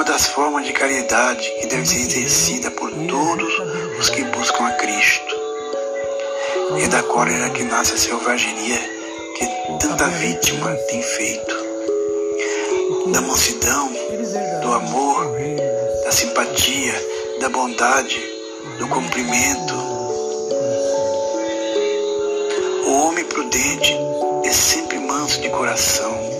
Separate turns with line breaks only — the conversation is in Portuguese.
uma das formas de caridade que deve ser exercida por todos os que buscam a Cristo. E da cólera que nasce a selvageria que tanta vítima tem feito. Da mansidão, do amor, da simpatia, da bondade, do cumprimento. O homem prudente é sempre manso de coração